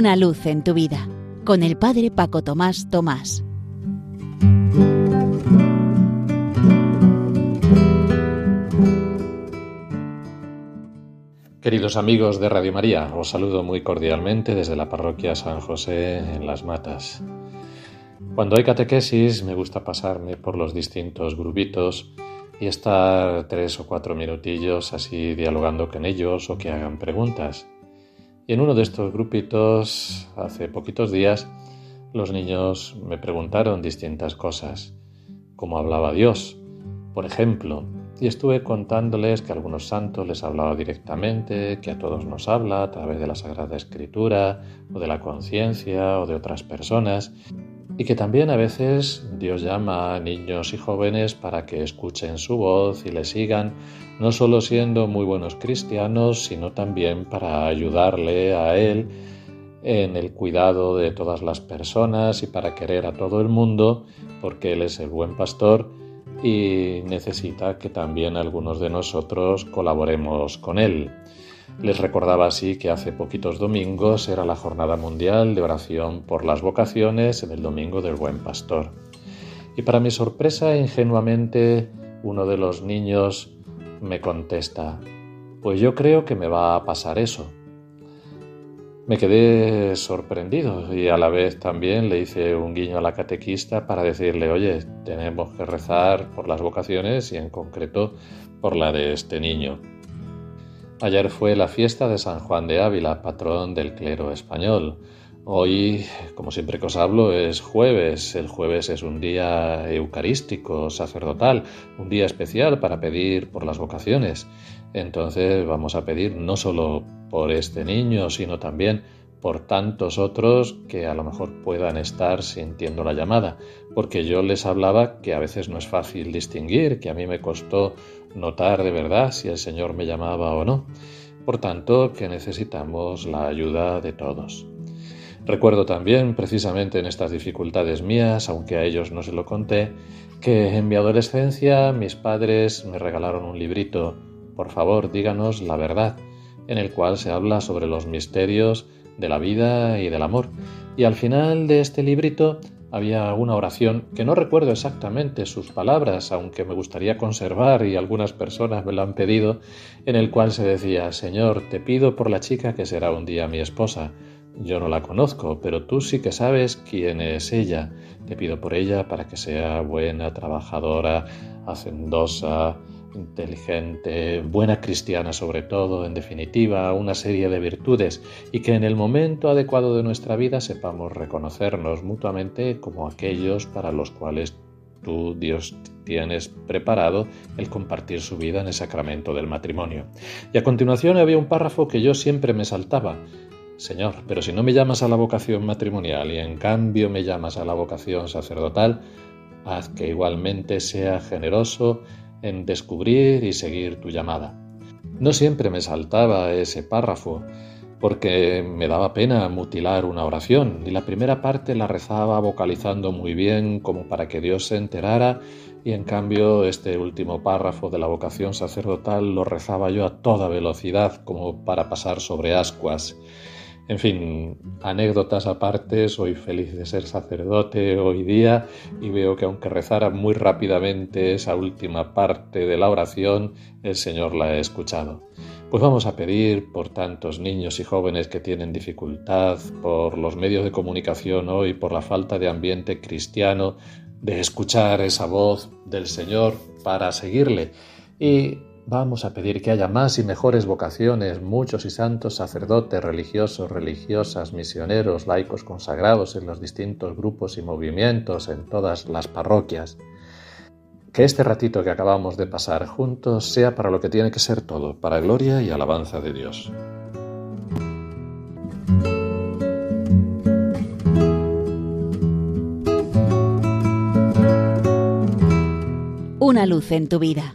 Una luz en tu vida con el Padre Paco Tomás Tomás. Queridos amigos de Radio María, os saludo muy cordialmente desde la parroquia San José en Las Matas. Cuando hay catequesis me gusta pasarme por los distintos grupitos y estar tres o cuatro minutillos así dialogando con ellos o que hagan preguntas. Y en uno de estos grupitos, hace poquitos días, los niños me preguntaron distintas cosas, cómo hablaba Dios, por ejemplo, y estuve contándoles que algunos santos les hablaba directamente, que a todos nos habla a través de la Sagrada Escritura o de la conciencia o de otras personas, y que también a veces Dios llama a niños y jóvenes para que escuchen su voz y le sigan, no solo siendo muy buenos cristianos, sino también para ayudarle a Él en el cuidado de todas las personas y para querer a todo el mundo, porque Él es el buen pastor y necesita que también algunos de nosotros colaboremos con Él. Les recordaba así que hace poquitos domingos era la Jornada Mundial de Oración por las Vocaciones en el Domingo del Buen Pastor. Y para mi sorpresa, ingenuamente, uno de los niños me contesta, pues yo creo que me va a pasar eso. Me quedé sorprendido y a la vez también le hice un guiño a la catequista para decirle, oye, tenemos que rezar por las vocaciones y en concreto por la de este niño. Ayer fue la fiesta de San Juan de Ávila, patrón del clero español. Hoy, como siempre que os hablo, es jueves. El jueves es un día eucarístico, sacerdotal, un día especial para pedir por las vocaciones. Entonces vamos a pedir no solo por este niño, sino también por tantos otros que a lo mejor puedan estar sintiendo la llamada, porque yo les hablaba que a veces no es fácil distinguir, que a mí me costó notar de verdad si el Señor me llamaba o no. Por tanto, que necesitamos la ayuda de todos. Recuerdo también, precisamente en estas dificultades mías, aunque a ellos no se lo conté, que en mi adolescencia mis padres me regalaron un librito, por favor, díganos la verdad, en el cual se habla sobre los misterios de la vida y del amor. Y al final de este librito había una oración que no recuerdo exactamente sus palabras, aunque me gustaría conservar y algunas personas me lo han pedido, en el cual se decía, Señor, te pido por la chica que será un día mi esposa. Yo no la conozco, pero tú sí que sabes quién es ella. Te pido por ella para que sea buena, trabajadora, hacendosa, inteligente, buena cristiana sobre todo, en definitiva, una serie de virtudes y que en el momento adecuado de nuestra vida sepamos reconocernos mutuamente como aquellos para los cuales tú, Dios, tienes preparado el compartir su vida en el sacramento del matrimonio. Y a continuación había un párrafo que yo siempre me saltaba. Señor, pero si no me llamas a la vocación matrimonial y en cambio me llamas a la vocación sacerdotal, haz que igualmente sea generoso en descubrir y seguir tu llamada. No siempre me saltaba ese párrafo, porque me daba pena mutilar una oración, y la primera parte la rezaba vocalizando muy bien como para que Dios se enterara, y en cambio este último párrafo de la vocación sacerdotal lo rezaba yo a toda velocidad como para pasar sobre ascuas. En fin, anécdotas aparte, soy feliz de ser sacerdote hoy día y veo que aunque rezara muy rápidamente esa última parte de la oración, el Señor la ha escuchado. Pues vamos a pedir por tantos niños y jóvenes que tienen dificultad, por los medios de comunicación hoy, por la falta de ambiente cristiano, de escuchar esa voz del Señor para seguirle. Y Vamos a pedir que haya más y mejores vocaciones, muchos y santos sacerdotes, religiosos, religiosas, misioneros, laicos consagrados en los distintos grupos y movimientos, en todas las parroquias. Que este ratito que acabamos de pasar juntos sea para lo que tiene que ser todo, para gloria y alabanza de Dios. Una luz en tu vida